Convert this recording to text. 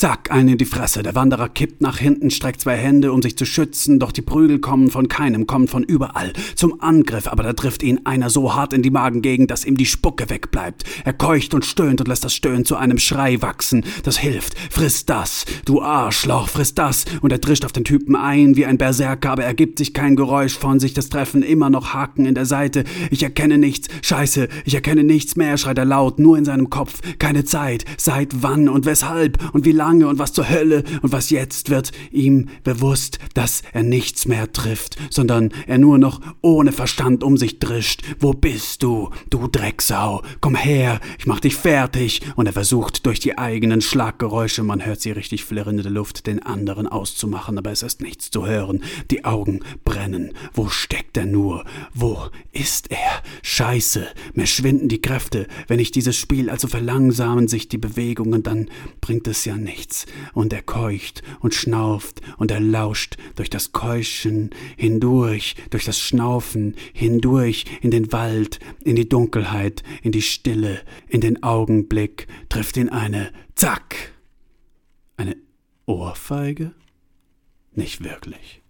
Zack, einen in die Fresse. Der Wanderer kippt nach hinten, streckt zwei Hände, um sich zu schützen, doch die Prügel kommen von keinem, kommen von überall. Zum Angriff, aber da trifft ihn einer so hart in die Magengegend, dass ihm die Spucke wegbleibt. Er keucht und stöhnt und lässt das Stöhnen zu einem Schrei wachsen. Das hilft. Friss das, du Arschloch, friss das. Und er drischt auf den Typen ein wie ein Berserker, aber er gibt sich kein Geräusch von sich. Das Treffen immer noch Haken in der Seite. Ich erkenne nichts. Scheiße, ich erkenne nichts mehr, schreit er laut, nur in seinem Kopf. Keine Zeit. Seit wann und weshalb und wie lange und was zur Hölle und was jetzt wird ihm bewusst, dass er nichts mehr trifft, sondern er nur noch ohne Verstand um sich drischt. Wo bist du, du Drecksau? Komm her, ich mach dich fertig. Und er versucht durch die eigenen Schlaggeräusche, man hört sie richtig flirren in der Luft, den anderen auszumachen, aber es ist nichts zu hören. Die Augen brennen. Wo steckt er nur? Wo ist er? Scheiße, mir schwinden die Kräfte. Wenn ich dieses Spiel also verlangsamen sich die Bewegungen, dann bringt es ja nichts. Und er keucht und schnauft und er lauscht durch das Keuschen hindurch, durch das Schnaufen hindurch in den Wald, in die Dunkelheit, in die Stille, in den Augenblick, trifft ihn eine Zack. Eine Ohrfeige? Nicht wirklich.